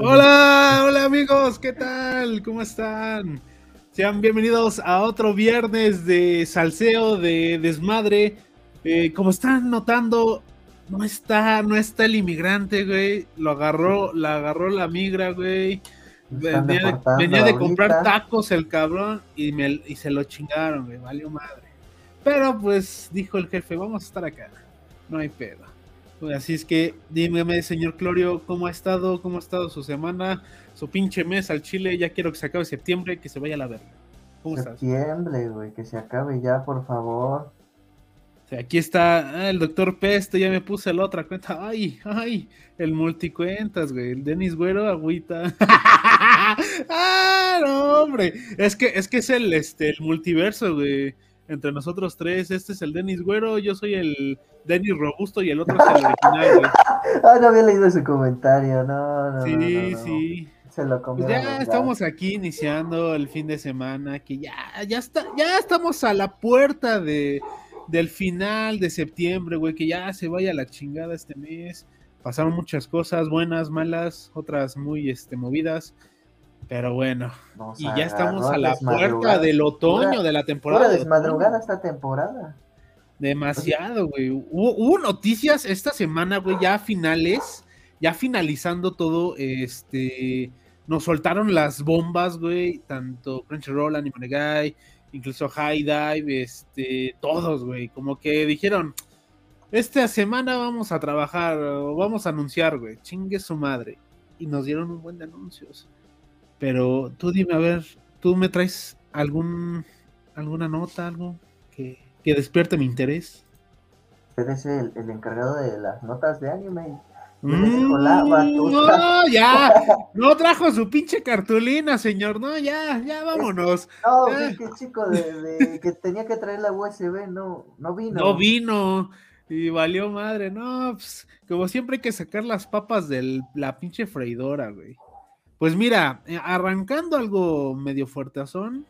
Hola, hola amigos, ¿qué tal? ¿Cómo están? Sean bienvenidos a otro viernes de salseo, de desmadre. Eh, como están notando, no está, no está el inmigrante, güey. Lo agarró, la agarró la migra, güey. Venía, de comprar tacos el cabrón y, me, y se lo chingaron, güey. Valió madre. Pero pues dijo el jefe, vamos a estar acá. No hay pedo. Pues, así es que dígame, señor Clorio, ¿cómo ha estado? ¿Cómo ha estado su semana? Su pinche mes al Chile. Ya quiero que se acabe septiembre, que se vaya a la verga. ¿Cómo septiembre, güey, que se acabe ya, por favor. aquí está ah, el doctor Peste, ya me puse la otra cuenta. Ay, ay, el multicuentas, güey. El Denis Güero, agüita. ah, no, hombre. Es que, es que es el, este, el multiverso, güey entre nosotros tres. Este es el Denis Güero, yo soy el Denis Robusto y el otro es el original, Ah, no había leído ese comentario, no, no. Sí, sí. Se lo pues ya estamos aquí iniciando el fin de semana, que ya, ya está, ya estamos a la puerta de, del final de septiembre, güey, que ya se vaya la chingada este mes. Pasaron muchas cosas, buenas, malas, otras muy este, movidas. Pero bueno, y ya estamos a la puerta del otoño de la temporada. Es desmadrugada esta temporada. Demasiado, güey. Hubo, noticias esta semana, güey, ya finales, ya finalizando todo, este, nos soltaron las bombas, güey, tanto Crunchyroll, Anime Guy, incluso High Dive, este, todos, güey, como que dijeron, esta semana vamos a trabajar, vamos a anunciar, güey, chingue su madre. Y nos dieron un buen de anuncios. Pero tú dime, a ver, ¿tú me traes algún alguna nota, algo que, que despierte mi interés? Usted es el, el, encargado de las notas de anime. Mm, no, ya, no trajo su pinche cartulina, señor, no, ya, ya vámonos. No, qué chico de, que tenía que traer la USB, no, no vino. No vino, y valió madre, no, pues, como siempre hay que sacar las papas de la pinche freidora, güey. Pues mira, eh, arrancando algo medio fuertezón,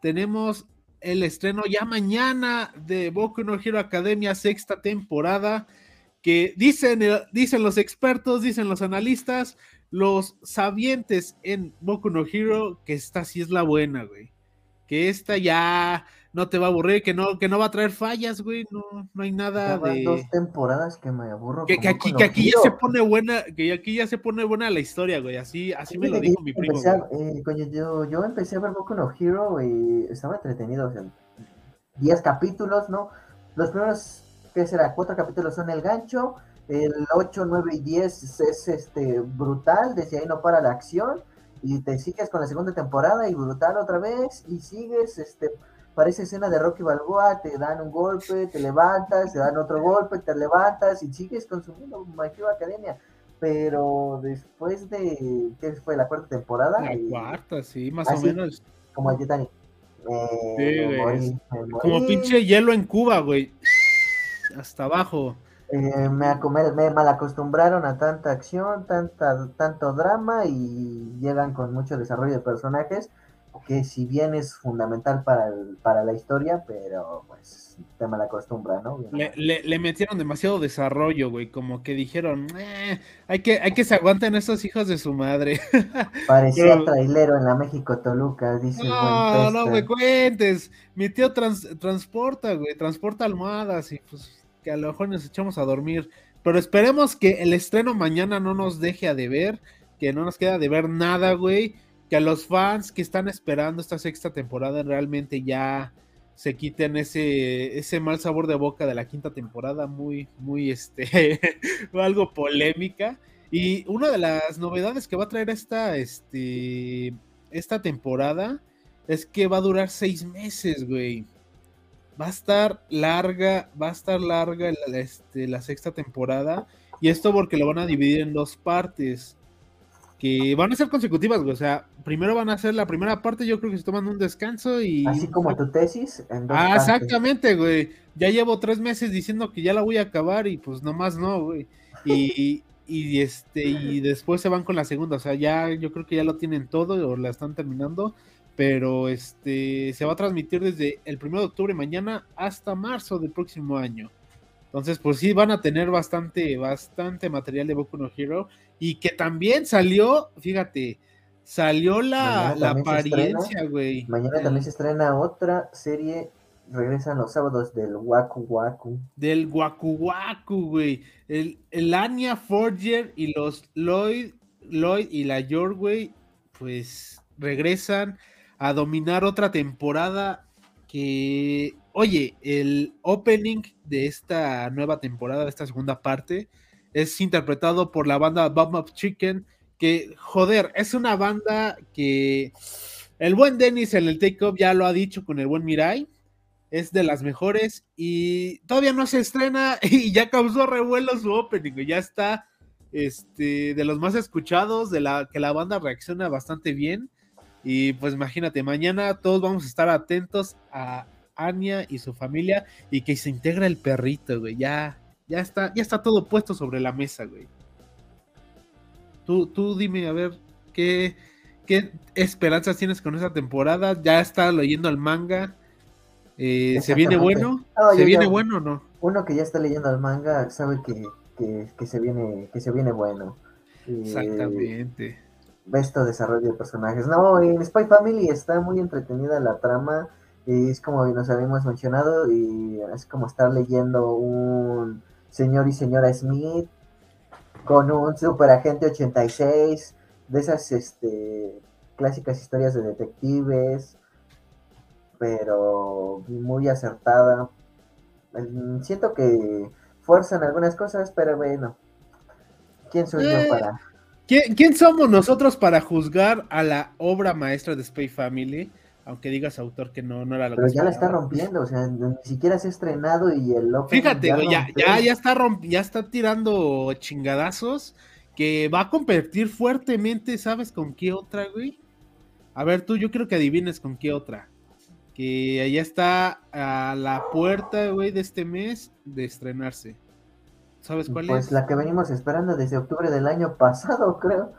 tenemos el estreno ya mañana de Boku no Hero Academia sexta temporada, que dicen, dicen los expertos, dicen los analistas, los sabientes en Boku no Hero, que esta sí es la buena, güey. Que esta ya no te va a aburrir, que no, que no va a traer fallas, güey, no, no hay nada de... dos temporadas que me aburro. Que, aquí, que aquí ya se pone buena, que aquí ya se pone buena la historia, güey, así, así me lo dijo mi primo. Eh, yo, yo empecé a ver Boku no Hero y estaba entretenido, o sea, 10 capítulos, ¿no? Los primeros, ¿qué será? Cuatro capítulos son el gancho, el 8, 9 y 10 es este brutal, desde ahí no para la acción, y te sigues con la segunda temporada y brutal otra vez, y sigues, este parece escena de Rocky Balboa, te dan un golpe, te levantas, te dan otro golpe, te levantas y sigues consumiendo My Hero Academia. Pero después de, ¿qué fue? ¿La cuarta temporada? La cuarta, sí, más o menos. Como el Titanic. sí, Como pinche hielo en Cuba, güey. Hasta abajo. Eh, me, me mal acostumbraron a tanta acción, tanta, tanto drama y llegan con mucho desarrollo de personajes que si bien es fundamental para, para la historia, pero pues te la acostumbra, ¿no? Le, metieron demasiado desarrollo, güey, como que dijeron, eh, hay, que, hay que se aguanten estos hijos de su madre. Parecía trailero en la México Toluca, dice. No, no me cuentes, mi tío transporta, güey, transporta almohadas y pues que a lo mejor nos echamos a dormir, pero esperemos que el estreno mañana no nos deje a deber, que no nos queda de ver nada, güey que a los fans que están esperando esta sexta temporada realmente ya se quiten ese, ese mal sabor de boca de la quinta temporada, muy, muy, este, algo polémica. Y una de las novedades que va a traer esta, este, esta temporada es que va a durar seis meses, güey. Va a estar larga, va a estar larga este, la sexta temporada. Y esto porque lo van a dividir en dos partes que van a ser consecutivas, güey. O sea, primero van a hacer la primera parte, yo creo que se toman un descanso y. Así como tu tesis. En dos ah, exactamente, güey. Ya llevo tres meses diciendo que ya la voy a acabar y pues nomás no, güey. Y, y este, y después se van con la segunda. O sea, ya yo creo que ya lo tienen todo o la están terminando. Pero este se va a transmitir desde el primero de octubre mañana hasta marzo del próximo año. Entonces, pues sí, van a tener bastante, bastante material de Boku no Hero. Y que también salió, fíjate, salió la, la apariencia, güey. Mañana también se estrena otra serie. Regresan los sábados del Waku Waku. Del Waku Waku, güey. El, el Anya Forger y los Lloyd, Lloyd y la York, güey, pues regresan a dominar otra temporada que, oye, el opening de esta nueva temporada, de esta segunda parte, es interpretado por la banda Bomb of Chicken, que, joder, es una banda que el buen Dennis en el Take-Up ya lo ha dicho con el buen Mirai, es de las mejores y todavía no se estrena y ya causó revuelo su opening, ya está este, de los más escuchados, de la que la banda reacciona bastante bien. Y pues imagínate, mañana todos vamos a estar atentos a Anya y su familia y que se integra el perrito, güey. Ya, ya está, ya está todo puesto sobre la mesa, güey. Tú, tú dime, a ver, ¿qué, ¿qué esperanzas tienes con esa temporada? ¿Ya está leyendo el manga? Eh, ¿Se viene bueno? ¿Se viene bueno o no? Uno que ya está leyendo el manga sabe que, que, se, viene, que se viene bueno. Exactamente esto desarrollo de personajes. No, en Spy Family está muy entretenida la trama. Es como nos habíamos mencionado, y es como estar leyendo un señor y señora Smith con un super agente 86, de esas este, clásicas historias de detectives, pero muy acertada. Siento que fuerzan algunas cosas, pero bueno, ¿quién soy yo eh, para? ¿Quién, somos nosotros para juzgar a la obra maestra de Spy Family? Aunque digas autor que no, no era lo Pero ya la está rompiendo, o sea, ni siquiera se ha estrenado y el Fíjate, güey, ya, ya, ya, está ya está tirando chingadazos que va a competir fuertemente, ¿sabes con qué otra, güey? A ver, tú, yo creo que adivines con qué otra. Que ya está a la puerta, güey, de este mes de estrenarse. ¿Sabes cuál pues es? Pues la que venimos esperando desde octubre del año pasado, creo.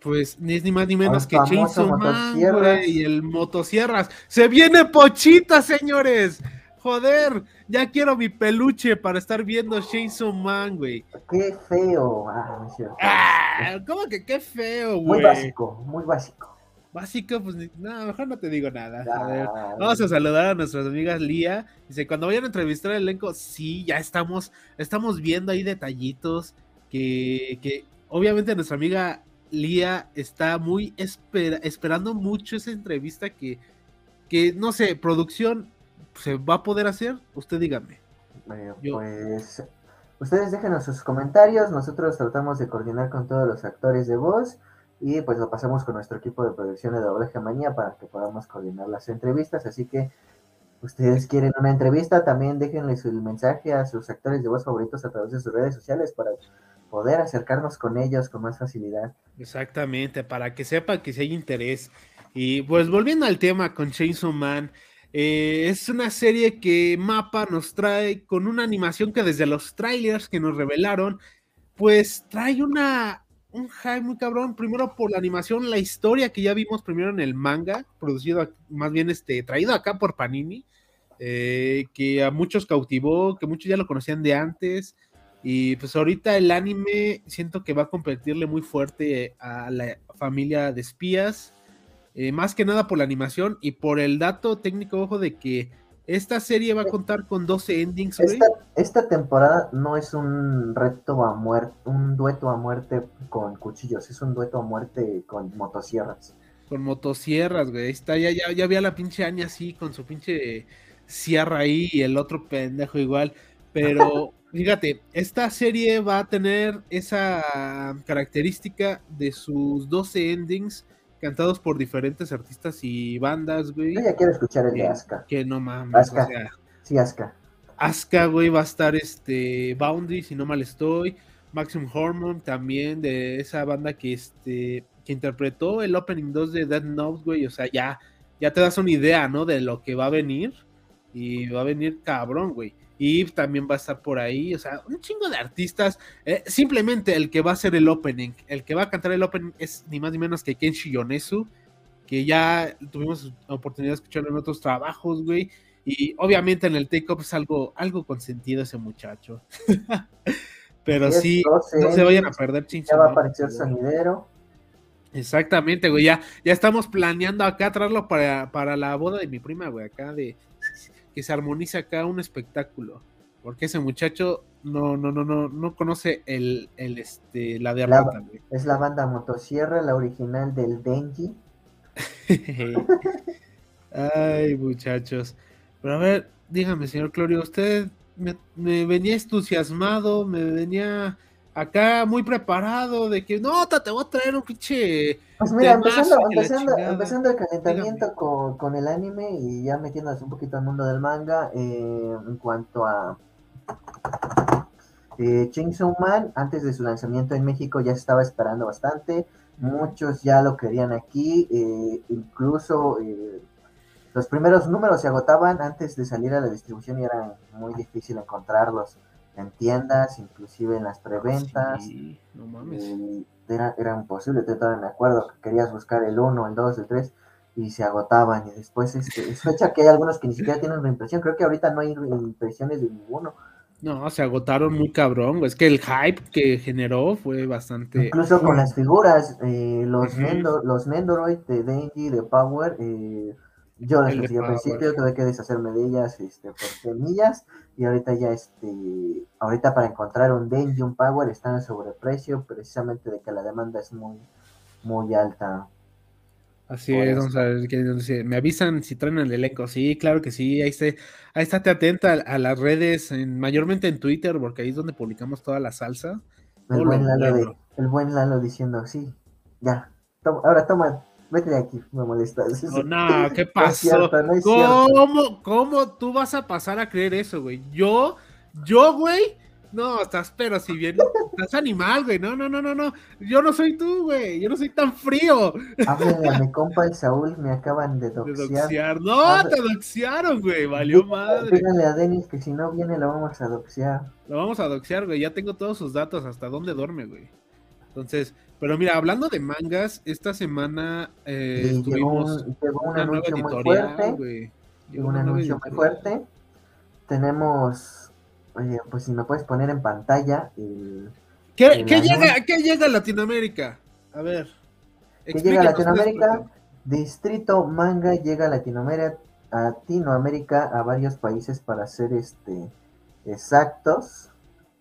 Pues ni es ni más ni menos que Chainsaw Man, güey, y el motosierras. ¡Se viene Pochita, señores! Joder, ya quiero mi peluche para estar viendo Chainsaw Man, güey. Qué feo. Ah, ah, ¿Cómo que qué feo, güey? Muy básico, muy básico. Básico, pues no, mejor no te digo nada. A ver, vamos a saludar a nuestras amigas Lía. Dice, cuando vayan a entrevistar al elenco, sí, ya estamos, estamos viendo ahí detallitos que, que obviamente nuestra amiga Lía está muy esperando mucho esa entrevista que, que, no sé, producción, ¿se va a poder hacer? Usted dígame. pues ustedes déjenos sus comentarios, nosotros tratamos de coordinar con todos los actores de voz y pues lo pasamos con nuestro equipo de producción de Dobleje Manía para que podamos coordinar las entrevistas. Así que ustedes quieren una entrevista, también déjenle su mensaje a sus actores de voz favoritos a través de sus redes sociales para poder acercarnos con ellos con más facilidad. Exactamente, para que sepan que si hay interés. Y pues volviendo al tema con Chainsaw Man, eh, es una serie que Mapa nos trae con una animación que desde los trailers que nos revelaron, pues trae una un hype muy cabrón, primero por la animación, la historia que ya vimos primero en el manga, producido más bien este, traído acá por Panini, eh, que a muchos cautivó, que muchos ya lo conocían de antes, y pues ahorita el anime siento que va a competirle muy fuerte a la familia de espías, eh, más que nada por la animación y por el dato técnico, ojo, de que esta serie va a contar con 12 endings. Esta, temporada no es un reto a muerte, un dueto a muerte con cuchillos, es un dueto a muerte con motosierras. Con motosierras, güey. Está, ya, ya, ya había la pinche Anya así con su pinche sierra ahí y el otro pendejo igual. Pero fíjate, esta serie va a tener esa característica de sus 12 endings cantados por diferentes artistas y bandas, güey. Yo ya quiero escuchar el de Aska. Que no mames, o sea. Sí, Aska. Aska, güey, va a estar este Boundary, si no mal estoy. Maximum Hormone también, de esa banda que este que interpretó el opening 2 de Dead Note, güey. O sea, ya, ya te das una idea, ¿no? De lo que va a venir. Y va a venir cabrón, güey. Y también va a estar por ahí, o sea, un chingo de artistas. Eh, simplemente el que va a hacer el opening, el que va a cantar el opening es ni más ni menos que Kenshi Yonezu, que ya tuvimos oportunidad de escucharlo en otros trabajos, güey. Y obviamente en el take-up es algo, algo consentido ese muchacho. Pero sí, no se vayan a perder chinchón. Ya va a aparecer sonidero. Exactamente, güey. Ya, ya estamos planeando acá traerlo para, para la boda de mi prima, güey. Acá de que se armonice acá un espectáculo. Porque ese muchacho no, no, no, no, no conoce el, el este, la de güey. Es la banda Motosierra, la original del Denji. Ay, muchachos. Pero a ver, dígame, señor Clorio, usted me, venía entusiasmado, me venía acá muy preparado de que no, te voy a traer un pinche. Pues mira, empezando, empezando, el calentamiento con, el anime y ya metiéndonos un poquito al mundo del manga, eh, en cuanto a eh, Chainsaw Man, antes de su lanzamiento en México ya se estaba esperando bastante, muchos ya lo querían aquí, eh, incluso eh, los primeros números se agotaban antes de salir a la distribución y era muy difícil encontrarlos en tiendas, inclusive en las preventas. no mames. era, era imposible, te me acuerdo que querías buscar el 1, el 2, el 3 y se agotaban y después este, es fecha que hay algunos que ni siquiera tienen reimpresión, creo que ahorita no hay reimpresiones de ninguno. No, se agotaron muy cabrón, es que el hype que generó fue bastante... Incluso con las figuras, eh, los, los Nendoroid de Denji, de Power, eh, yo las conseguí al principio, tuve que deshacerme de ellas este, por semillas y ahorita ya, este, ahorita para encontrar un Denji, un Power están a sobreprecio precisamente de que la demanda es muy, muy alta. Así es, vamos a ver, que, me avisan si traen el elenco, sí, claro que sí, ahí, esté, ahí estate atenta a, las redes, mayormente en Twitter, porque ahí es donde publicamos toda la salsa. El, buen Lalo, el buen Lalo diciendo, sí, ya, ahora toma, Vete de aquí, me molestas. Oh, no, ¿qué pasó? ¿Cómo, ¿Cómo tú vas a pasar a creer eso, güey? Yo, yo, güey, no, estás, pero si bien, estás animal, güey. No, no, no, no, no. Yo no soy tú, güey. Yo no soy tan frío. Háblale a mi compa el Saúl, me acaban de doxear. No, te doxearon, güey. Valió madre. Díganle a Denis que si no viene lo vamos a doxear. Lo vamos a doxear, güey. Ya tengo todos sus datos, hasta dónde duerme, güey. Entonces, pero mira, hablando de mangas, esta semana eh, tuvimos un anuncio muy fuerte. un anuncio muy fuerte. Tenemos, oye, pues si me puedes poner en pantalla el, ¿Qué, llega, ¿Qué llega a Latinoamérica? A ver. ¿Qué llega a Latinoamérica? Distrito Manga llega a Latinoamérica, a Latinoamérica, a varios países para ser este exactos.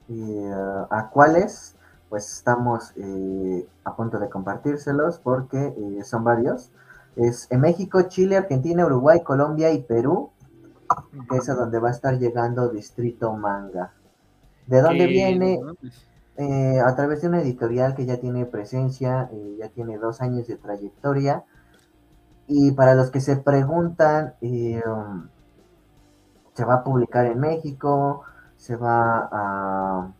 Y, uh, ¿A cuáles? Pues estamos eh, a punto de compartírselos porque eh, son varios. Es en México, Chile, Argentina, Uruguay, Colombia y Perú, que es a donde va a estar llegando Distrito Manga. ¿De dónde viene? Eh, a través de una editorial que ya tiene presencia, ya tiene dos años de trayectoria. Y para los que se preguntan, um, se va a publicar en México, se va a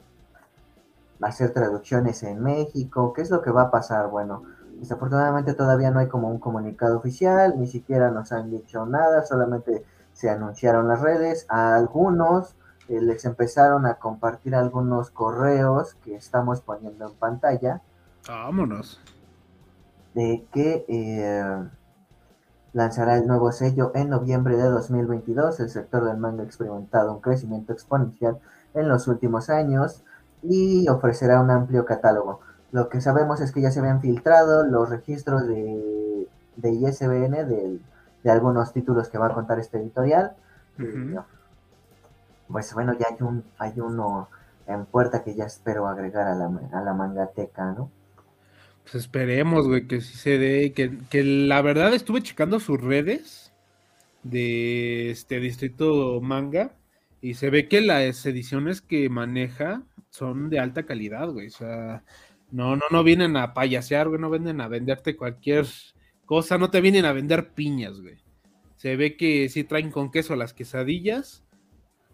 hacer traducciones en México, ¿qué es lo que va a pasar? Bueno, desafortunadamente todavía no hay como un comunicado oficial, ni siquiera nos han dicho nada, solamente se anunciaron las redes, a algunos eh, les empezaron a compartir algunos correos que estamos poniendo en pantalla. Vámonos. De que eh, lanzará el nuevo sello en noviembre de 2022. El sector del manga ha experimentado un crecimiento exponencial en los últimos años y ofrecerá un amplio catálogo. Lo que sabemos es que ya se habían filtrado los registros de, de ISBN de, algunos títulos que va a contar este editorial. Pues bueno, ya hay, un, hay uno en puerta que ya espero agregar a la, a la mangateca, ¿no? Pues esperemos, güey, que sí se dé, que, que la verdad estuve checando sus redes de este distrito manga y se ve que las ediciones que maneja son de alta calidad, güey. O sea, no, no, no vienen a payasear, güey, no venden a venderte cualquier cosa, no te vienen a vender piñas, güey. Se ve que sí traen con queso las quesadillas.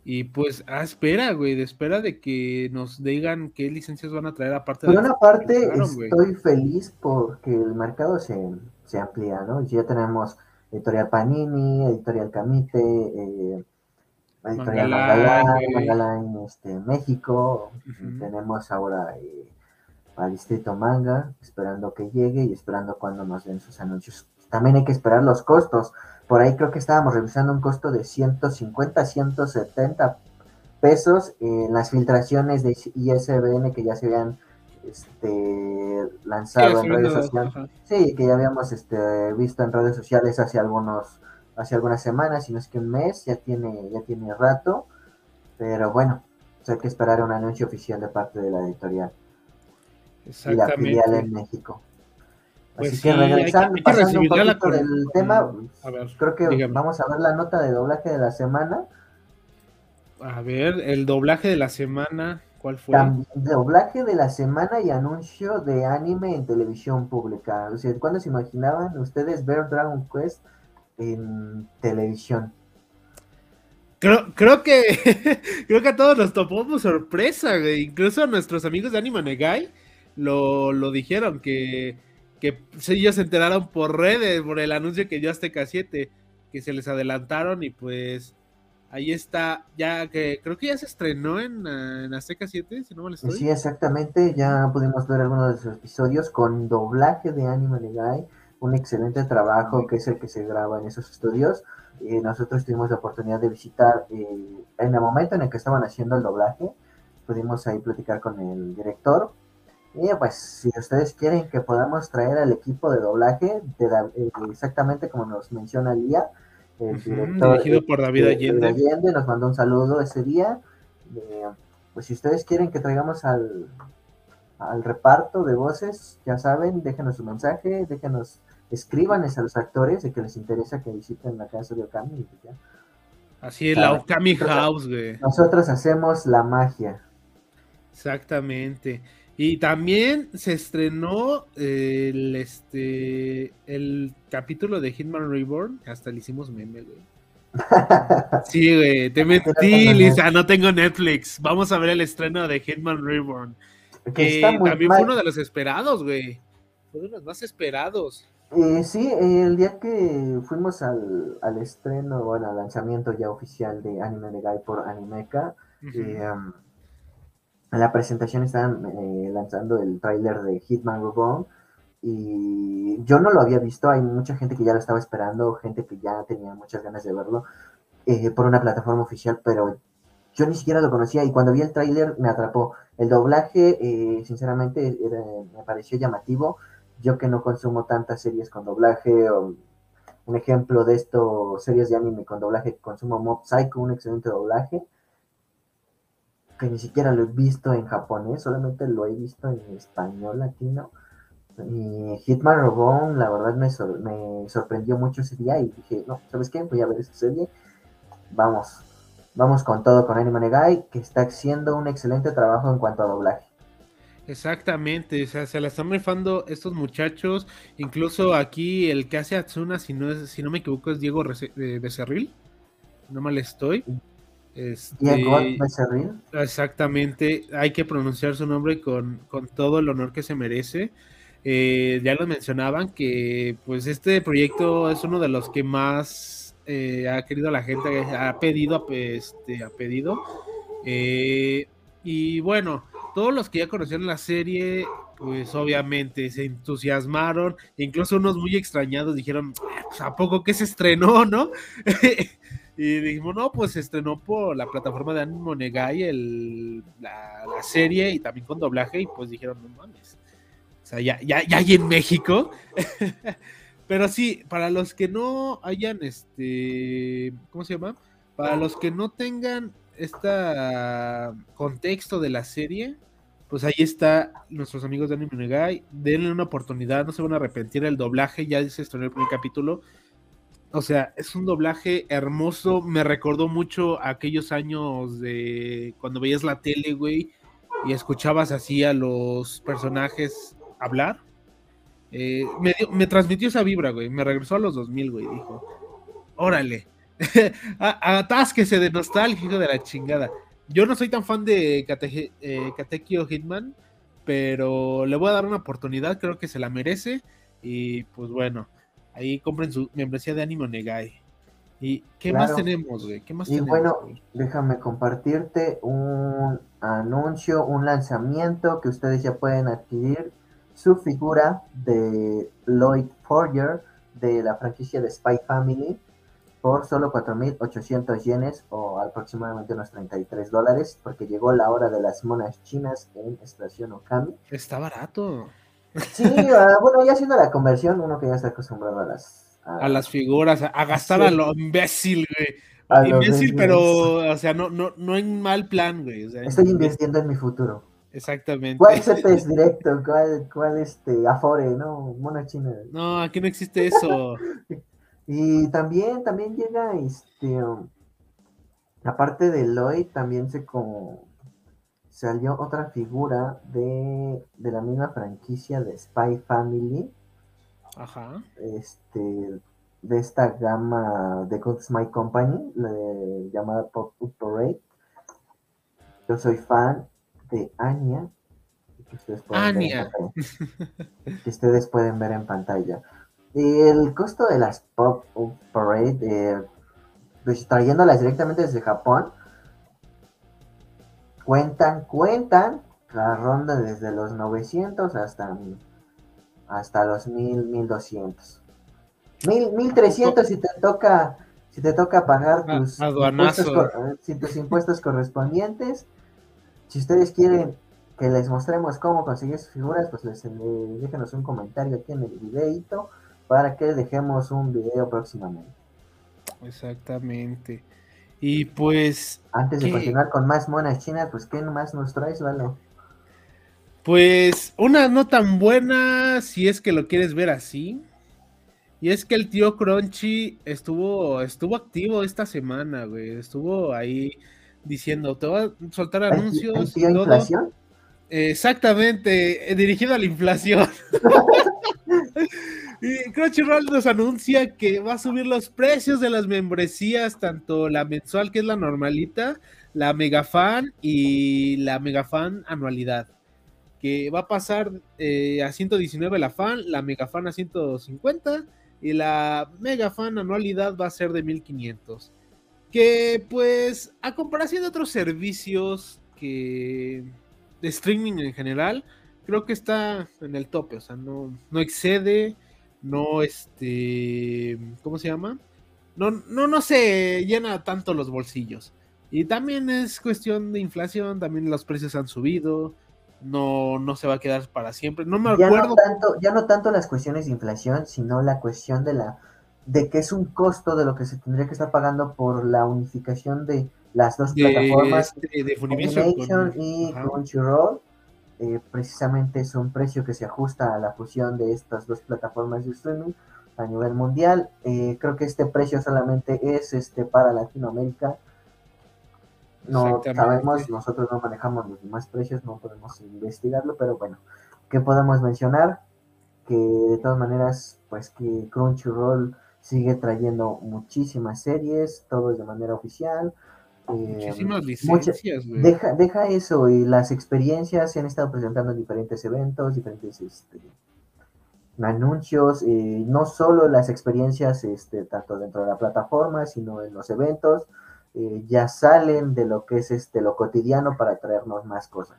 Y pues, ah, espera, güey, de espera de que nos digan qué licencias van a traer aparte Por una parte, estoy feliz porque el mercado se, se amplía, ¿no? Ya tenemos Editorial Panini, Editorial Camite, eh, Mangalán, este, México, tenemos ahora eh, al Distrito Manga, esperando que llegue y esperando cuando nos den sus anuncios. También hay que esperar los costos. Por ahí creo que estábamos revisando un costo de 150, 170 pesos en las filtraciones de ISBN que ya se habían este, lanzado en redes sociales. Sí, que ya habíamos este, visto en redes sociales hace algunos hace algunas semanas, si no es que un mes, ya tiene ya tiene rato, pero bueno, pues hay que esperar un anuncio oficial de parte de la editorial y la filial en México. Pues Así que regresando, pasando un poquito del tema, creo que vamos a ver la nota de doblaje de la semana. A ver, el doblaje de la semana, ¿cuál fue? doblaje de la semana y anuncio de anime en televisión pública. O sea, ¿cuándo se imaginaban ustedes ver Dragon Quest en televisión? Creo, creo que creo que a todos nos topó por sorpresa, Incluso a nuestros amigos de Anime Negai lo, lo dijeron que que ellos se enteraron por redes, por el anuncio que dio Azteca 7, que se les adelantaron y pues ahí está, ya que creo que ya se estrenó en, en Azteca 7, si no me estoy. Sí, exactamente, ya pudimos ver algunos de los episodios con doblaje de Anime Legai, un excelente trabajo que es el que se graba en esos estudios. Eh, nosotros tuvimos la oportunidad de visitar eh, en el momento en el que estaban haciendo el doblaje, pudimos ahí platicar con el director y pues si ustedes quieren que podamos traer al equipo de doblaje, eh, exactamente como nos menciona Lía, el director dirigido por David Allende. Allende nos mandó un saludo ese día. pues si ustedes quieren que traigamos al, al reparto de voces, ya saben, déjenos su mensaje, déjenos, escríbanes a los actores de que les interesa que visiten la casa de Okami. Así es, la Okami House, güey. Nosotros hacemos la magia. Exactamente. Y también se estrenó el, este, el capítulo de Hitman Reborn. Hasta le hicimos meme, güey. Sí, güey, te metí, Lisa, no tengo Netflix. Vamos a ver el estreno de Hitman Reborn. Que, también fue uno de los esperados, güey. Fue uno de los más esperados. Eh, sí, el día que fuimos al, al, estreno, bueno, al lanzamiento ya oficial de Anime de Guy por Animeca, en la presentación estaban eh, lanzando el tráiler de Hitman Reborn y yo no lo había visto, hay mucha gente que ya lo estaba esperando, gente que ya tenía muchas ganas de verlo eh, por una plataforma oficial, pero yo ni siquiera lo conocía y cuando vi el tráiler me atrapó. El doblaje, eh, sinceramente, me pareció llamativo. Yo que no consumo tantas series con doblaje, un ejemplo de esto, series de anime con doblaje, consumo Mob Psycho, un excelente doblaje que ni siquiera lo he visto en japonés, solamente lo he visto en español latino. Y Hitman Robon, la verdad, me, sorprendió mucho ese día y dije, no, ¿sabes qué? Voy a ver esta serie. Vamos, vamos con todo con Anime Negai, que está haciendo un excelente trabajo en cuanto a doblaje. Exactamente, o sea, se la están rifando estos muchachos. Incluso aquí el que hace Atsuna, si no, es, si no me equivoco, es Diego eh, Becerril. No mal estoy. Este, exactamente, hay que pronunciar su nombre con, todo el honor que se merece. Eh, ya lo mencionaban que pues este proyecto es uno de los que más eh, ha querido la gente, ha pedido, este, ha pedido. Eh, y bueno, todos los que ya conocieron la serie, pues obviamente se entusiasmaron, incluso unos muy extrañados dijeron, ah, pues, ¿a poco que se estrenó, no? Y dijimos, no, pues se estrenó por la plataforma de Animo Negai el, la, serie y también con doblaje y pues dijeron, no mames. O sea, ya, ya, ya hay en México. Pero sí, para los que no hayan, este, ¿cómo se llama? Para los que no tengan este contexto de la serie, pues ahí está nuestros amigos de Anime Negai. Denle una oportunidad, no se van a arrepentir. El doblaje ya se estrenó el primer capítulo o sea, es un doblaje hermoso. Me recordó mucho aquellos años de cuando veías la tele, güey, y escuchabas así a los personajes hablar. Eh, me, transmitió esa vibra, güey. Me regresó a los 2000, güey. Dijo, órale, atásquese de nostalgia, de la chingada. Yo no soy tan fan de Kate, eh, Hitman, pero le voy a dar una oportunidad. Creo que se la merece. Y pues bueno. Ahí compren su membresía de Animo Negai. ¿Y qué más tenemos, güey? ¿Qué más y bueno, déjame compartirte un anuncio, un lanzamiento que ustedes ya pueden adquirir. Su figura de Lloyd Forger de la franquicia de Spy Family por solo 4.800 yenes o aproximadamente unos 33 dólares, porque llegó la hora de las monas chinas en Estación Okami. Está barato. Sí, ah, bueno, ya haciendo la conversión, uno que ya está acostumbrado a las... A, las figuras, a, gastar a lo imbécil, güey. imbécil, pero, o sea, no, no, no en mal plan, güey. Estoy invirtiendo en mi futuro. Exactamente. ¿Cuál es directo? ¿Cuál, cuál este, Afore, no? Mona china. No, aquí no existe eso. Y también, también llega este, um, aparte de Lloyd, también se como salió otra figura de, la misma franquicia de Spy Family. Ajá. Este, de esta gama de Good My Company, la llamada Pop Parade. Yo soy fan de Anya. Que ustedes Anya. que ustedes pueden ver en pantalla. El costo de las Pop-Up Parade, eh, pues, trayéndolas directamente desde Japón, cuentan, cuentan la ronda desde los 900 hasta, hasta los 1000, 1200. 1300 si te toca si te toca pagar tus, impuestos, eh, tus impuestos correspondientes. Si ustedes quieren que les mostremos cómo conseguir sus figuras, pues les, eh, déjenos un comentario aquí en el videito para que dejemos un video próximamente. Exactamente. Y pues. Antes de continuar con más monas chinas, pues ¿qué más nos traes, Valo? Pues una no tan buena, si es que lo quieres ver así. Y es que el tío Crunchy estuvo, estuvo activo esta semana, güey. Estuvo ahí diciendo, te voy a soltar anuncios. ¿El, inflación? Exactamente, eh, dirigido a la inflación. Y Crunchyroll nos anuncia que va a subir los precios de las membresías, tanto la mensual, que es la normalita, la megafan y la megafan anualidad. Que va a pasar eh, a 119 la fan, la megafan a 150 y la megafan anualidad va a ser de 1500. Que pues, a comparación de otros servicios que de streaming en general, creo que está en el tope, o sea, no, no excede no, este, ¿cómo se llama? No, no, no se llena tanto los bolsillos. Y también es cuestión de inflación, también los precios han subido, no, no se va a quedar para siempre. No me ya acuerdo. No tanto, ya no tanto las cuestiones de inflación, sino la cuestión de la de que es un costo de lo que se tendría que estar pagando por la unificación de las dos plataformas este, de Funimation y Crunchyroll eh, precisamente es un precio que se ajusta a la fusión de estas dos plataformas de streaming a nivel mundial. Eh, creo que este precio solamente es este para Latinoamérica. No sabemos, nosotros no manejamos los demás precios, no podemos investigarlo, pero bueno, ¿qué podemos mencionar? Que de todas maneras, pues que Crunchyroll sigue trayendo muchísimas series, todo de manera oficial. Muchísimas em, licencias, Deja, deja eso, y las experiencias se han estado presentando en diferentes eventos, diferentes este, anuncios, eh, no solo las experiencias este, tanto dentro de la plataforma, sino en los eventos, eh, ya salen de lo que es este, lo cotidiano para traernos más cosas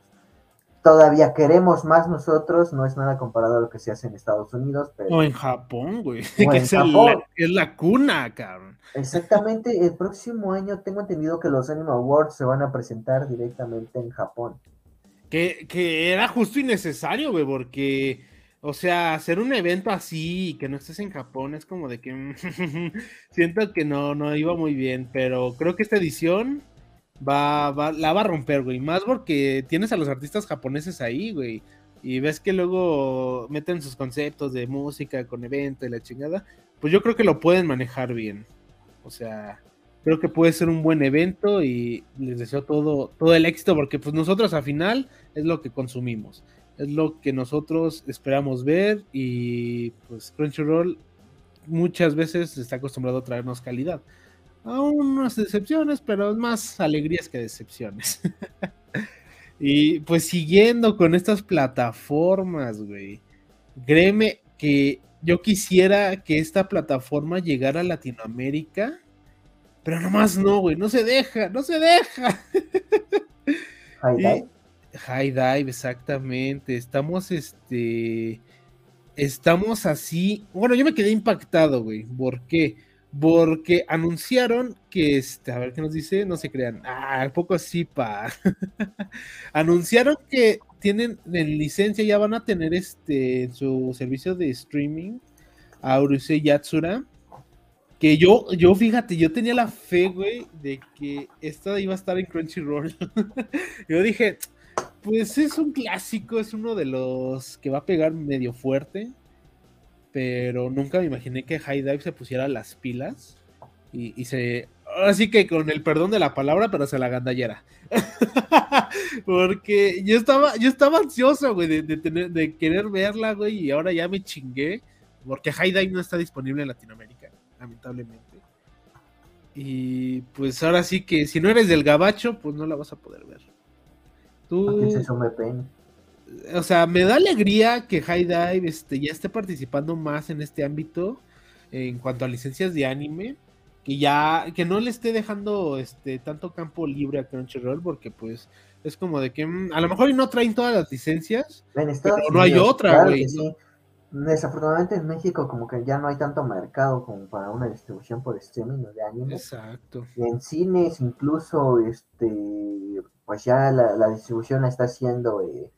todavía queremos más nosotros, no es nada comparado a lo que se hace en Estados Unidos. o en Japón, güey, que es, La, es, la, cuna, cabrón. Exactamente, el próximo año tengo entendido que los Anime Awards se van a presentar directamente en Japón. Que, que era justo y necesario, güey, porque, o sea, hacer un evento así y que no estés en Japón es como de que siento que no, no iba muy bien, pero creo que esta edición va, va, la va a romper, güey. Más porque tienes a los artistas japoneses ahí, güey. Y ves que luego meten sus conceptos de música con evento y la chingada. Pues yo creo que lo pueden manejar bien. O sea, creo que puede ser un buen evento y les deseo todo, todo el éxito porque pues nosotros al final es lo que consumimos. Es lo que nosotros esperamos ver y pues Crunchyroll muchas veces está acostumbrado a traernos calidad aún unas decepciones, pero más alegrías que decepciones. y pues siguiendo con estas plataformas, güey. Créeme que yo quisiera que esta plataforma llegara a Latinoamérica, pero nomás no, güey, no se deja, no se deja. High Dive. High Dive, exactamente. Estamos, este, estamos así. Bueno, yo me quedé impactado, güey. ¿Por qué? Porque anunciaron que, este, a ver qué nos dice, no se crean. Ah, poco sí, pa. anunciaron que tienen en licencia, ya van a tener este su servicio de streaming a Urusei Yatsura. Que yo, yo fíjate, yo tenía la fe, güey, de que esta iba a estar en Crunchyroll. yo dije, pues es un clásico, es uno de los que va a pegar medio fuerte pero nunca me imaginé que High Dive se pusiera las pilas y, se. Así que con el perdón de la palabra, pero se la gandallera. Porque yo estaba, yo estaba ansioso, güey, de, tener, de querer verla, güey, y ahora ya me chingué. Porque High Dive no está disponible en Latinoamérica, lamentablemente. Y pues ahora sí que si no eres del gabacho, pues no la vas a poder ver. Tú o sea, me da alegría que High Dive este, ya esté participando más en este ámbito en cuanto a licencias de anime, que ya, que no le esté dejando este tanto campo libre a Crunchyroll, porque pues es como de que mm, a lo mejor no traen todas las licencias, pero no hay otra, güey. Desafortunadamente en México como que ya no hay tanto mercado como para una distribución por streaming de anime. Exacto. Y en cines incluso, este, pues ya la, distribución está haciendo eh,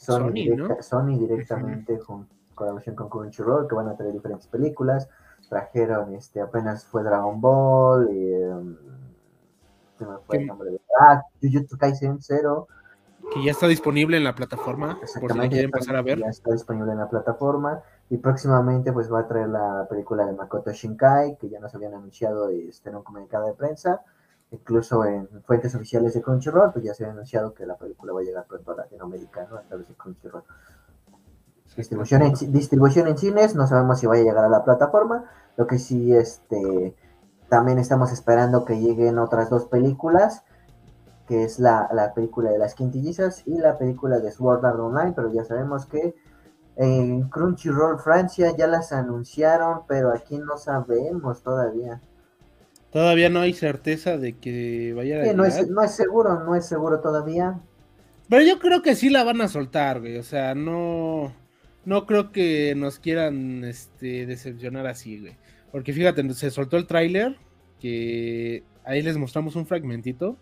Sony, directamente con colaboración con Crunchyroll, que van a traer diferentes películas. Trajeron, este, apenas fue Dragon Ball, eh, se me fue el nombre de. Ah, Jujutsu Kaisen Zero. Que ya está disponible en la plataforma, por si la quieren pasar a ver. Ya está disponible en la plataforma. Y próximamente pues va a traer la película de Makoto Shinkai, que ya nos habían anunciado este, en un comunicado de prensa. Incluso en fuentes oficiales de Crunchyroll, pues ya se ha anunciado que la película va a llegar pronto a Latinoamérica, ¿no? A través de Crunchyroll. Distribución en, distribución en cines, no sabemos si va a llegar a la plataforma. Lo que sí, este, también estamos esperando que lleguen otras dos películas, que es la, la película de las quintillizas y la película de Sword Art Online, pero ya sabemos que en Crunchyroll Francia ya las anunciaron, pero aquí no sabemos todavía. Todavía no hay certeza de que vaya a no es, no es seguro, no es seguro todavía. Pero yo creo que sí la van a soltar, güey. O sea, no, no creo que nos quieran este, decepcionar así, güey. Porque fíjate, se soltó el tráiler, que ahí les mostramos un fragmentito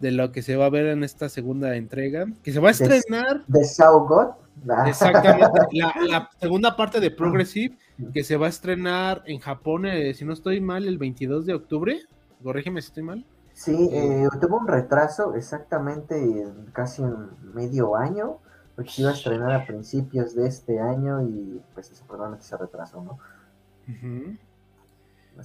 de lo que se va a ver en esta segunda entrega, que se va a estrenar. De Sao God. Exactamente, la, segunda parte de Progressive, que se va a estrenar en Japón, eh, si no estoy mal, el 22 de octubre. Corrígeme si estoy mal. Sí, eh, tuvo un retraso exactamente casi un medio año, porque se iba a estrenar a principios de este año y pues desafortunadamente se retrasó, ¿no?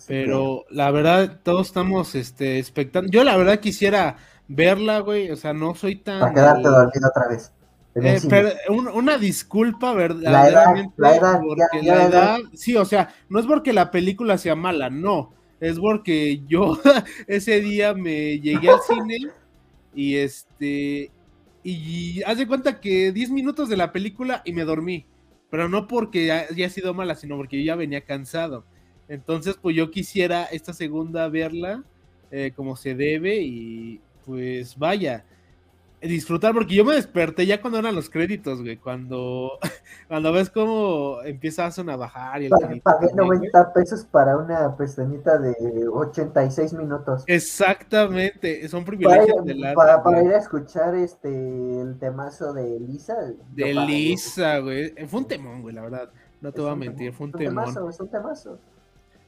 Pero la verdad, todos estamos este, expectando. Yo la verdad quisiera verla, güey. O sea, no soy tan. Para quedarte dormido otra vez. Eh, pero una disculpa, verdaderamente. La edad, porque la edad, sí, o sea, no es porque la película sea mala, no. Es porque yo ese día me llegué al cine y este. Y haz de cuenta que 10 minutos de la película y me dormí. Pero no porque haya sido mala, sino porque yo ya venía cansado. Entonces, pues yo quisiera esta segunda verla eh, como se debe y, pues vaya, disfrutar, porque yo me desperté ya cuando eran los créditos, güey, cuando, cuando ves cómo empiezas a bajar. Y el Pagué 90 pesos para una pestañita de 86 minutos. Exactamente, son privilegios de la para, para, ir a escuchar este el temazo de Lisa. De Lisa, güey. Fue un temón, güey, la verdad. No te voy a mentir, fue un, un Temazo, es un temazo.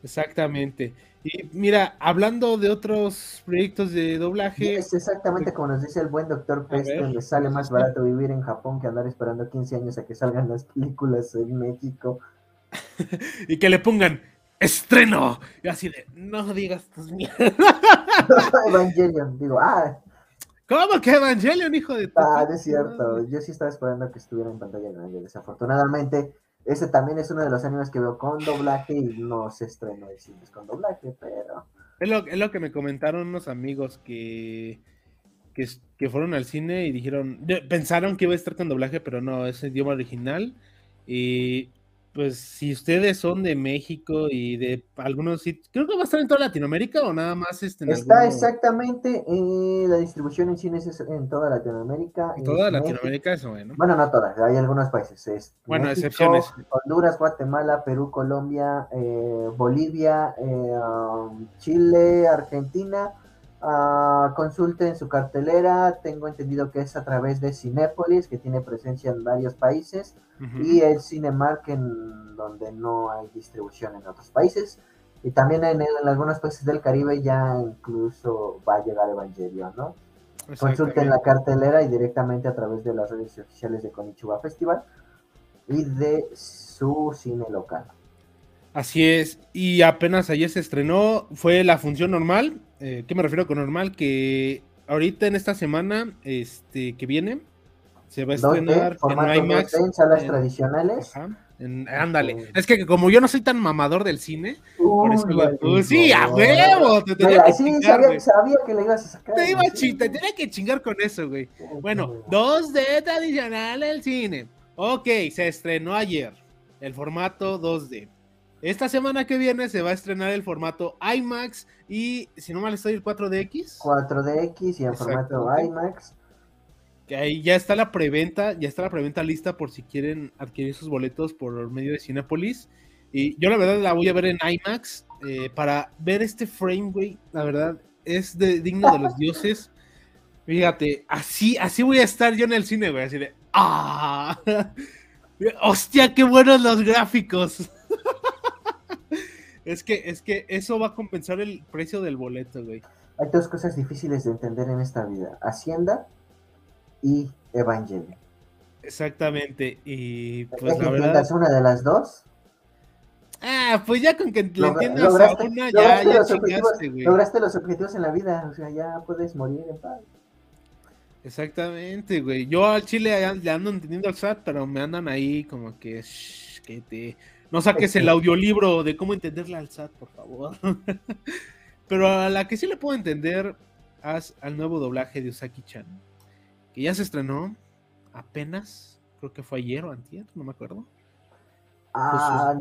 Exactamente. Y mira, hablando de otros proyectos de doblaje. Es exactamente como nos dice el buen doctor Peste, le sale más barato vivir en Japón que andar esperando 15 años a que salgan las películas en México. y que le pongan estreno. Y así de, no digas tus mierdas. Evangelion, digo, ah. ¿Cómo que Evangelion, hijo de Ah, es cierto. Yo sí estaba esperando que estuviera en pantalla grande. Desafortunadamente, ese también es uno de los animes que veo con doblaje y no se estrenó el cine con doblaje, pero... Es lo, es lo que me comentaron unos amigos que, que, fueron al cine y dijeron, pensaron que iba a estar con doblaje, pero no, es idioma original. Y pues si ustedes son de México y de algunos sitios, creo que va a estar en toda Latinoamérica o nada más este, en Está exactamente en la distribución en cines es en toda Latinoamérica. En toda Latinoamérica es bueno. Bueno, no todas, hay algunos países. bueno, excepciones. Honduras, Guatemala, Perú, Colombia, eh, Bolivia, eh, um, Chile, Argentina. Uh, consulten su cartelera, tengo entendido que es a través de Cinépolis, que tiene presencia en varios países y el Cinemark en donde no hay distribución en otros países. Y también en, algunos países del Caribe ya incluso va a llegar Evangelion, ¿no? Consulten la cartelera y directamente a través de las redes oficiales de Konichiwa Festival y de su cine local. Así es, y apenas ayer se estrenó, fue la función normal. Eh, ¿Qué me refiero con normal? Que ahorita en esta semana este, que viene, se va a estrenar en IMAX. En salas tradicionales. ándale. Es que como yo no soy tan mamador del cine, por eso sí, a huevo. Te tenía que sí, chingar, sabía, sabía, que le ibas a sacar. Te iba a chingar, tenía que chingar con eso, güey. Bueno, 2D tradicional del cine. Ok, se estrenó ayer. El formato 2D. Esta semana que viene se va a estrenar el formato IMAX y, si no mal estoy, el 4DX. 4DX y el formato IMAX ahí ya está la preventa, ya está la preventa lista por si quieren adquirir sus boletos por medio de Cinepolis. Y yo la verdad la voy a ver en IMAX eh, para ver este frame, güey. La verdad es de, digno de los dioses. Fíjate, así, así voy a estar yo en el cine, güey. Así de, ¡ah! ¡Hostia, qué buenos los gráficos! Es que, es que eso va a compensar el precio del boleto, güey. Hay dos cosas difíciles de entender en esta vida. Hacienda y Evangelion. Exactamente, y pues la verdad... una de las dos? Ah, pues ya con que le entiendas lograste, a una, ya, ya chingaste, güey. Lograste los objetivos en la vida, o sea, ya puedes morir en paz. Exactamente, güey. Yo al chile le ando entendiendo al SAT, pero me andan ahí como que, que te... No saques el audiolibro de cómo entenderle al SAT, por favor. pero a la que sí le puedo entender, haz al nuevo doblaje de Usaki-chan que ya se estrenó apenas, creo que fue ayer o antier, no me acuerdo. Ah,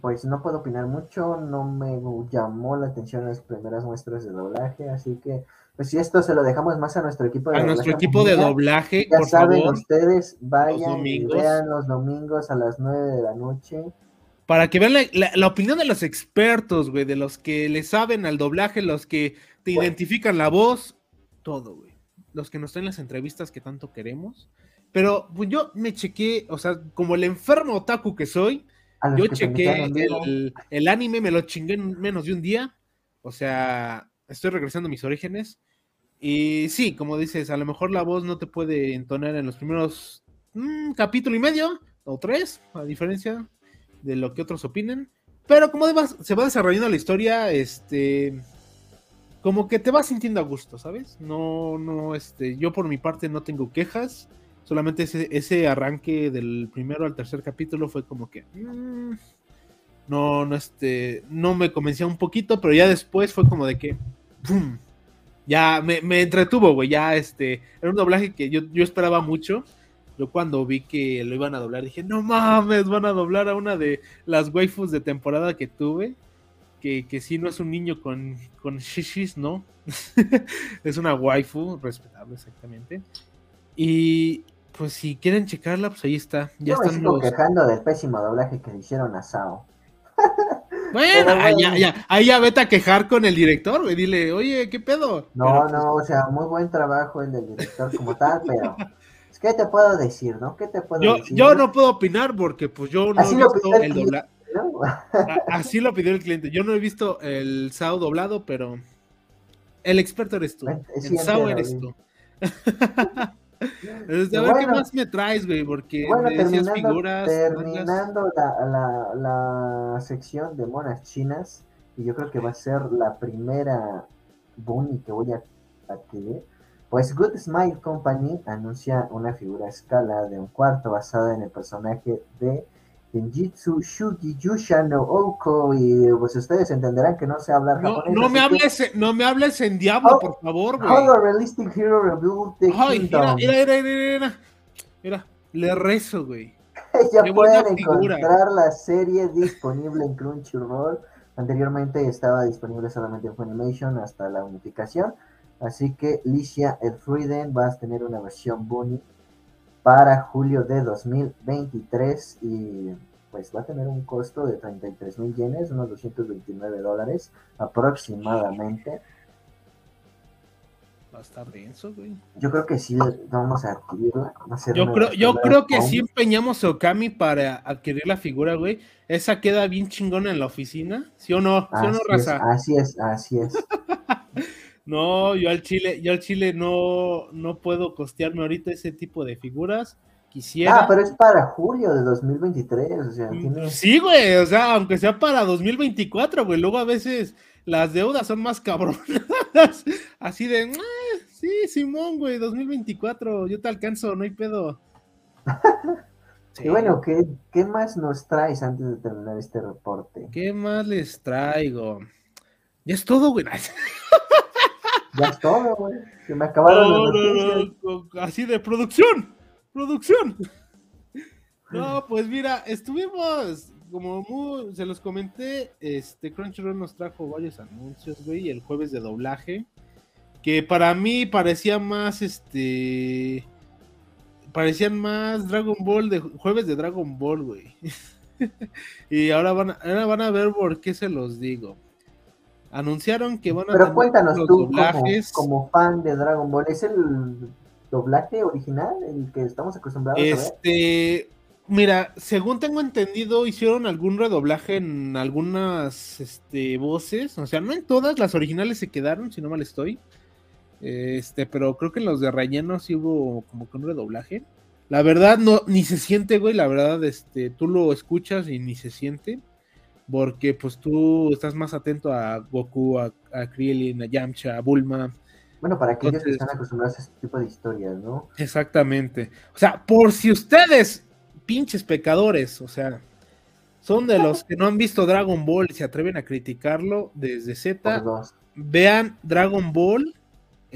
pues no puedo opinar mucho, no me llamó la atención las primeras muestras de doblaje, así que pues si esto se lo dejamos más a nuestro equipo de a nuestro equipo de doblaje, ya saben ustedes, vayan y vean los domingos a las 9 de la noche. Para que vean la, opinión de los expertos, güey, de los que le saben al doblaje, los que te identifican la voz, todo, güey los que nos traen las entrevistas que tanto queremos. Pero pues, yo me chequé, o sea, como el enfermo otaku que soy, yo chequé el, anime, me lo chingué en menos de un día. O sea, estoy regresando a mis orígenes. Y sí, como dices, a lo mejor la voz no te puede entonar en los primeros mm, capítulo y medio o tres, a diferencia de lo que otros opinen. Pero como se va desarrollando la historia, este, como que te vas sintiendo a gusto, ¿sabes? No, no, este, yo por mi parte no tengo quejas, solamente ese, ese arranque del primero al tercer capítulo fue como que, mm, no, no, este, no me convencía un poquito, pero ya después fue como de que, ¡pum! Ya me, me entretuvo, güey, ya, este, era un doblaje que yo, yo esperaba mucho. Yo cuando vi que lo iban a doblar dije, no mames, van a doblar a una de las waifus de temporada que tuve que, que sí no es un niño con, con shishis, ¿no? es una waifu, respetable exactamente. Y pues si quieren checarla, pues ahí está. Ya Yo están me quejando del pésimo doblaje que le hicieron a Sao. Bueno, ahí ya, ya, vete a quejar con el director, güey. Dile, oye, ¿qué pedo? No, pues, no, o sea, muy buen trabajo el del director como tal, pero. ¿Qué te puedo decir, no? ¿Qué te puedo yo, decir? Yo no puedo opinar porque, pues, yo no he visto el doblaje. Así lo pidió el cliente. Yo no he visto el SAO doblado, pero el experto eres tú. El SAO eres tú. Desde a ver qué más me traes, güey, porque bueno, me terminando, figuras. Terminando la, la, sección de monas chinas, y yo creo que va a ser la primera Bunny que voy a adquirir. Pues Good Smile Company anuncia una figura a escala de un cuarto basada en el personaje de Genjitsu Shugi Yusha no Oko y pues ustedes entenderán que no sé hablar no, japonés. No me hables, no me hables en diablo, por favor, güey. How Realistic Hero Review Ay, mira, mira, mira, mira, mira, le rezo, güey. ya pueden encontrar la serie disponible en Crunchyroll. Anteriormente estaba disponible solamente en Funimation hasta la unificación. Así que Licia el Freeden va a tener una versión Bunny para julio de 2023 y pues va a tener un costo de 33 mil yenes, unos 229 dólares aproximadamente. Va a estar denso, güey. Yo creo que sí vamos a adquirirla. yo creo, yo creo que sí empeñamos a Okami para adquirir la figura, güey. Esa queda bien chingona en la oficina. ¿Sí o no? ¿Sí o no, raza? así es, así es. no, yo al Chile, yo al Chile no, no puedo costearme ahorita ese tipo de figuras. Quisiera. Ah, pero es para julio de 2023, o sea, mm, Sí, güey, o sea, aunque sea para 2024, güey, luego a veces las deudas son más cabronas. Así de, ah, sí, Simón, güey, 2024, yo te alcanzo, no hay pedo. Y bueno, ¿qué, ¿qué, más nos traes antes de terminar este reporte? ¿Qué más les traigo? Ya es todo, güey. ya es todo, güey. Se me acabaron Así de producción, producción. No, pues mira, estuvimos como se los comenté, este Crunchyroll nos trajo varios anuncios, güey, el jueves de doblaje, que para mí parecía más, este, parecían más Dragon Ball de jueves de Dragon Ball, güey. y ahora van, ahora van a ver por qué se los digo. Anunciaron que van a Pero cuéntanos tú doblajes. Como, fan de Dragon Ball, ¿es el doblaje original el que estamos acostumbrados a ver? Este, Mira, según tengo entendido, hicieron algún redoblaje en algunas este, voces. O sea, no en todas, las originales se quedaron, si no mal estoy. Este, pero creo que en los de relleno sí hubo como que un redoblaje. La verdad, no, ni se siente, güey. La verdad, este, tú lo escuchas y ni se siente. Porque pues tú estás más atento a Goku, a, a Krillin, a Yamcha, a Bulma. Bueno, para aquellos que están acostumbrados a este tipo de historias, ¿no? Exactamente. O sea, por si ustedes pinches pecadores, o sea, son de los que no han visto Dragon Ball y se atreven a criticarlo desde Z. Vean Dragon Ball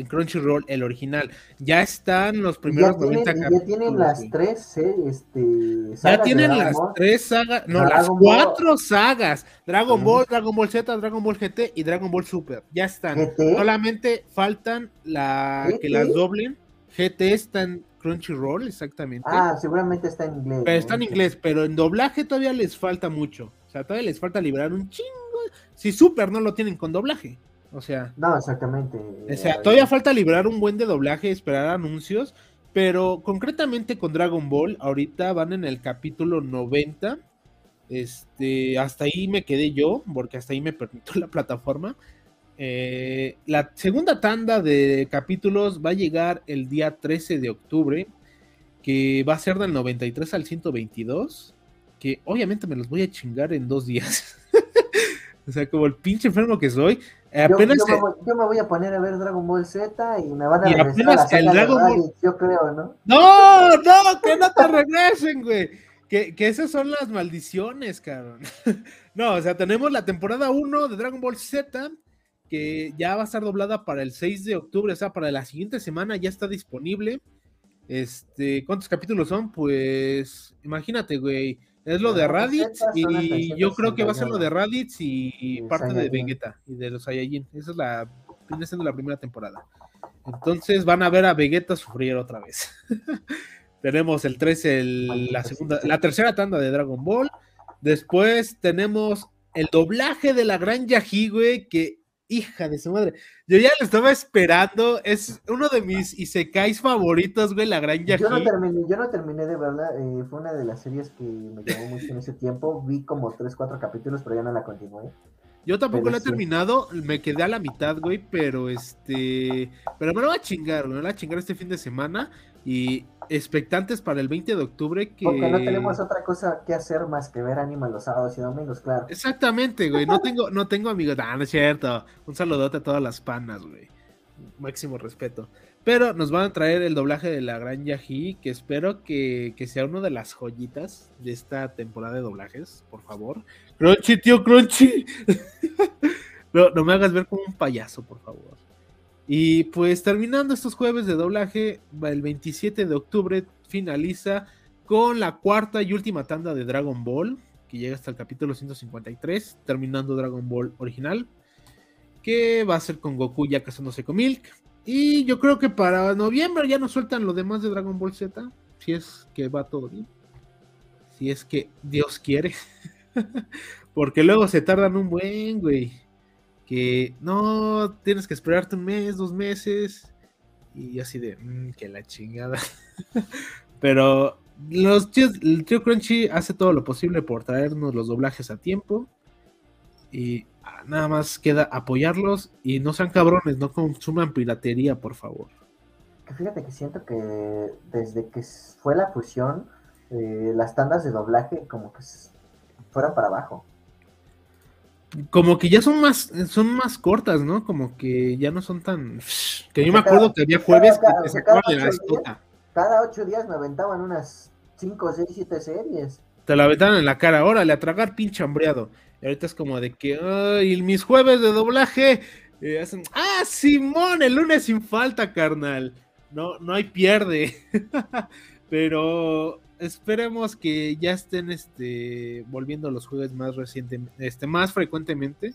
en Crunchyroll, el original. Ya están los primeros ya 90 tienen, Ya tienen las tres, este, sagas Ya tienen las tres sagas, no, las cuatro sagas. Dragon Ball, Dragon Ball Z, Dragon Ball GT y Dragon Ball Super. Ya están. Solamente faltan la que las doblen. GT está en Crunchyroll, exactamente. Ah, seguramente está en inglés. Pero está en inglés, pero en doblaje todavía les falta mucho. O sea, todavía les falta liberar un chingo. Si Super no lo tienen con doblaje. O sea. No, exactamente. O sea, todavía falta liberar un buen de doblaje, esperar anuncios. Pero concretamente con Dragon Ball, ahorita van en el capítulo 90. Este, hasta ahí me quedé yo, porque hasta ahí me permitió la plataforma. Eh, la segunda tanda de capítulos va a llegar el día 13 de octubre, que va a ser del 93 al 122, que obviamente me los voy a chingar en dos días. o sea, como el pinche enfermo que soy. Apenas yo, me voy, a poner a ver Dragon Ball Z y me van a regresar a el Dragon Ball... yo creo, ¿no? No, no, que no te regresen, güey. Que, que, esas son las maldiciones, cabrón. no, o sea, tenemos la temporada 1 de Dragon Ball Z que ya va a estar doblada para el 6 de octubre, o sea, para la siguiente semana ya está disponible. Este, ¿cuántos capítulos son? Pues, imagínate, güey. Es lo de Raditz y yo creo que va a ser lo de Raditz y parte de Vegeta y de los Saiyajin. Esa es la, viene siendo la primera temporada. Entonces van a ver a Vegeta sufrir otra vez. tenemos el 13, la segunda, la tercera tanda de Dragon Ball. Después tenemos el doblaje de la Gran Yaji, güey, que hija de su madre. Yo ya lo estaba esperando. Es uno de mis isekais favoritos, güey, la gran Yaji. Yo no terminé, yo no terminé de verla. Eh, fue una de las series que me llamó mucho en ese tiempo. Vi como 3, 4 capítulos, pero ya no la continué. Yo tampoco la he terminado, me quedé a la mitad, güey, pero este. Pero me lo va a chingar, me lo va a chingar este fin de semana. Y expectantes para el 20 de octubre que... Porque no tenemos otra cosa que hacer más que ver anime los sábados y domingos, claro. Exactamente, güey. No tengo, no tengo amigos. Ah, no es cierto. Un saludote a todas las panas, güey. Máximo respeto. Pero nos van a traer el doblaje de la Gran Yaji, que espero que, que sea uno de las joyitas de esta temporada de doblajes, por favor. Crunchy, tío, Crunchy. no, no me hagas ver como un payaso, por favor. Y pues terminando estos jueves de doblaje, el 27 de octubre finaliza con la cuarta y última tanda de Dragon Ball, que llega hasta el capítulo 153, terminando Dragon Ball original, que va a ser con Goku ya casándose con Milk. Y yo creo que para noviembre ya nos sueltan lo demás de Dragon Ball Z, si es que va todo bien. Si es que Dios quiere. Porque luego se tardan un buen, güey. Que no, tienes que esperarte un mes, dos meses. Y así de, mmm, que la chingada. Pero los el tío Crunchy hace todo lo posible por traernos los doblajes a tiempo. Y ah, nada más queda apoyarlos y no sean cabrones, no consuman piratería, por favor. Fíjate que siento que desde que fue la fusión, eh, las tandas de doblaje como que fueran para abajo. Como que ya son más, son más cortas, ¿no? Como que ya no son tan. Que yo me acuerdo que había jueves que, se cada, la cada ocho días me aventaban unas 5, 6, 7 series. Te la aventaban en la cara, órale, a tragar pinche hambreado. Y ahorita es como de que, ay, mis jueves de doblaje. Eh, hacen, ah, Simón, el lunes sin falta, carnal. No, no hay pierde. Pero esperemos que ya estén este, volviendo los jueves más recientemente, este, más frecuentemente,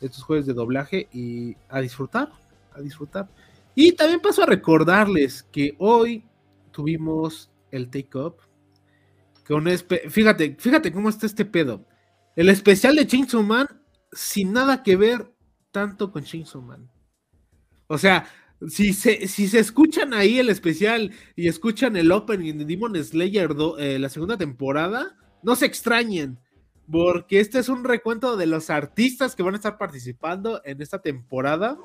estos jueves de doblaje y a disfrutar, a disfrutar. Y también paso a recordarles que hoy tuvimos el Take Up. Con fíjate, fíjate cómo está este pedo. El especial de Chainsaw Man sin nada que ver tanto con Chainsaw Man. O sea, si se, si se escuchan ahí el especial y escuchan el opening de Demon Slayer eh, la segunda temporada, no se extrañen, porque este es un recuento de los artistas que van a estar participando en esta temporada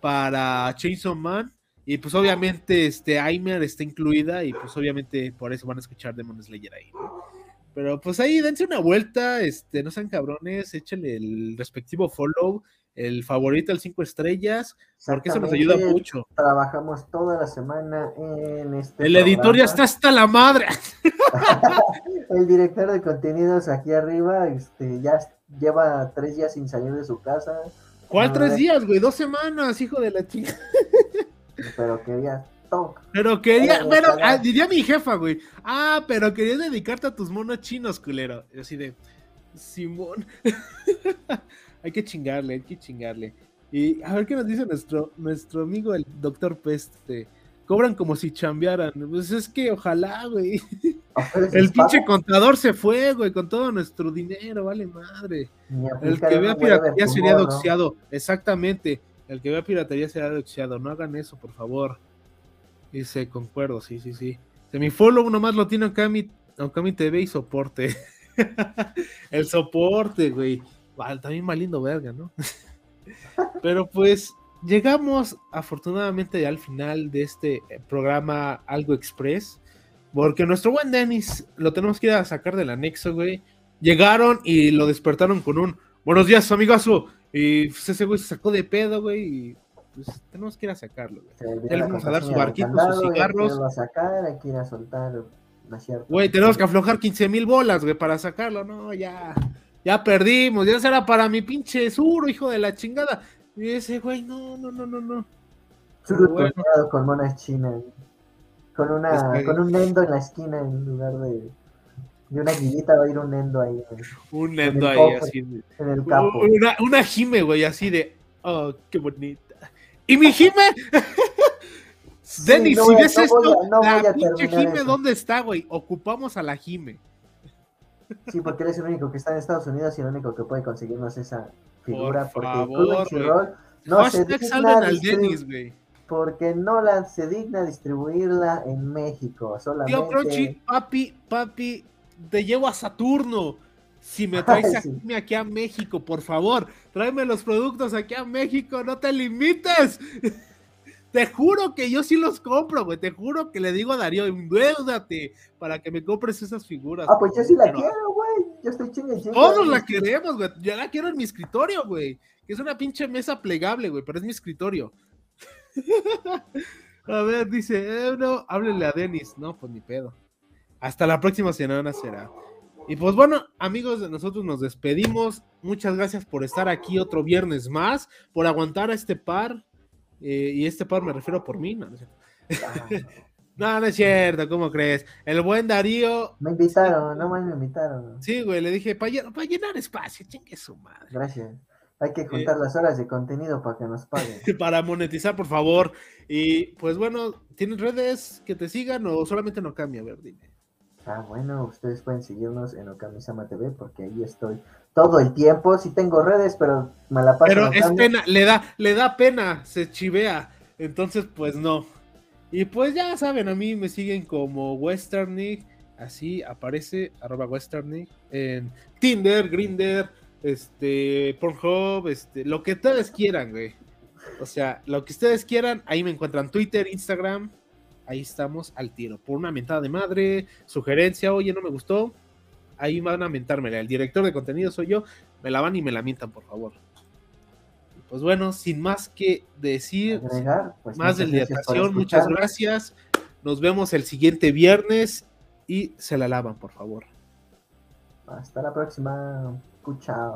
para Chainsaw Man y pues obviamente este Aimer está incluida y pues obviamente por eso van a escuchar Demon Slayer ahí, Pero pues ahí dense una vuelta, este, no sean cabrones, échenle el respectivo follow, el favorito al 5 estrellas, porque eso nos ayuda mucho. Trabajamos toda la semana en este. El editor ya está hasta la madre. el director de contenidos aquí arriba, este, ya lleva tres días sin salir de su casa. ¿Cuál tres días, güey? Dos semanas, hijo de la chica. Pero quería. Pero quería, pero, ah, diría mi jefa, güey. Ah, pero querías dedicarte a tus monos chinos, culero. Y así de, Simón. hay que chingarle, hay que chingarle. Y a ver qué nos dice nuestro, nuestro amigo el doctor Peste. Cobran como si chambearan. Pues es que ojalá, güey. El pinche contador se fue, güey, con todo nuestro dinero, vale madre. El que vea piratería sería doxiado. Exactamente. El que vea piratería será doxeado. No hagan eso, por favor. Dice, concuerdo, sí, sí, sí. mi follow nomás lo tiene Okami, Okami TV y soporte. el soporte, güey. También más lindo verga, ¿no? Pero pues llegamos afortunadamente al final de este eh, programa Algo Express. Porque nuestro buen Dennis lo tenemos que ir a sacar del anexo, güey. Llegaron y lo despertaron con un buenos días, amigazo. Y pues, ese güey se sacó de pedo, güey, y pues tenemos que ir a sacarlo, güey. Ya le vamos a dar su barquito, sus cigarros. a sacar, hay que ir a soltar Güey, tenemos que aflojar 15 mil bolas, güey, para sacarlo. No, ya, ya perdimos. Ya será para mi pinche suro, hijo de la chingada. Y ese güey, no, no, no, no, no. Suro bueno. con monas chinas. Con, una, con un nendo en la esquina en lugar de y una guillita va a ir un endo ahí. Un Nendo ahí, así. En el campo. Una, una Jime, güey, así de. Oh, qué bonita. ¿Y mi Jime? Denis, si ves esto, la pinche Jime, ¿dónde está, güey? Ocupamos a la Jime. Sí, porque él es el único que está en Estados Unidos y el único que puede conseguirnos esa figura. Por favor, porque no se digna al Dennis, güey. Porque no la, se digna distribuirla en México. Solamente... Tío Crunchy, papi, papi, te llevo a Saturno. Si me traes aquí a México, por favor, tráeme los productos aquí a México, no te limites. Te juro que yo sí los compro, güey. Te juro que le digo a Darío, endeudate para que me compres esas figuras. Ah, pues yo sí la quiero, güey. Yo estoy chingando. Todos la queremos, güey. Ya la quiero en mi escritorio, güey. Que es una pinche mesa plegable, güey, pero es mi escritorio. a ver, dice, eh, no, háblele a Denis. No, pues ni pedo. Hasta la próxima semana será. Y pues bueno, amigos, nosotros nos despedimos. Muchas gracias por estar aquí otro viernes más, por aguantar a este par. Eh, y este par me refiero por mí, No, no es cierto, ¿cómo crees? El buen Darío. Me invitaron, no más me invitaron. Sí, güey, le dije, para llenar espacio, chingue su madre. Gracias. Hay que juntar las horas de contenido para que nos paguen. para monetizar, por favor. Y pues bueno, ¿tienes redes que te sigan o solamente no cambia? A ver, dime. Ah, bueno, ustedes pueden seguirnos en Okamisama TV porque ahí estoy todo el tiempo. Sí tengo redes, pero me la paso. Pero es pena, le da, le da pena, se chivea. Entonces, pues no. Y pues ya saben, a mí me siguen como Westernick, así aparece, arroba Westernick, en Tinder, Grinder, este, Pornhub, este, lo que ustedes quieran, güey. O sea, lo que ustedes quieran, ahí me encuentran Twitter, Instagram, ahí estamos al tiro. Por una mentada de madre, sugerencia, oye, no me gustó, ahí van a mentármela. El director de contenido soy yo, me la van y me la mientan, por favor. Pues bueno, sin más que decir, pues más de hidratación, muchas gracias. Nos vemos el siguiente viernes y se la lavan, por favor. Hasta la próxima. Chao.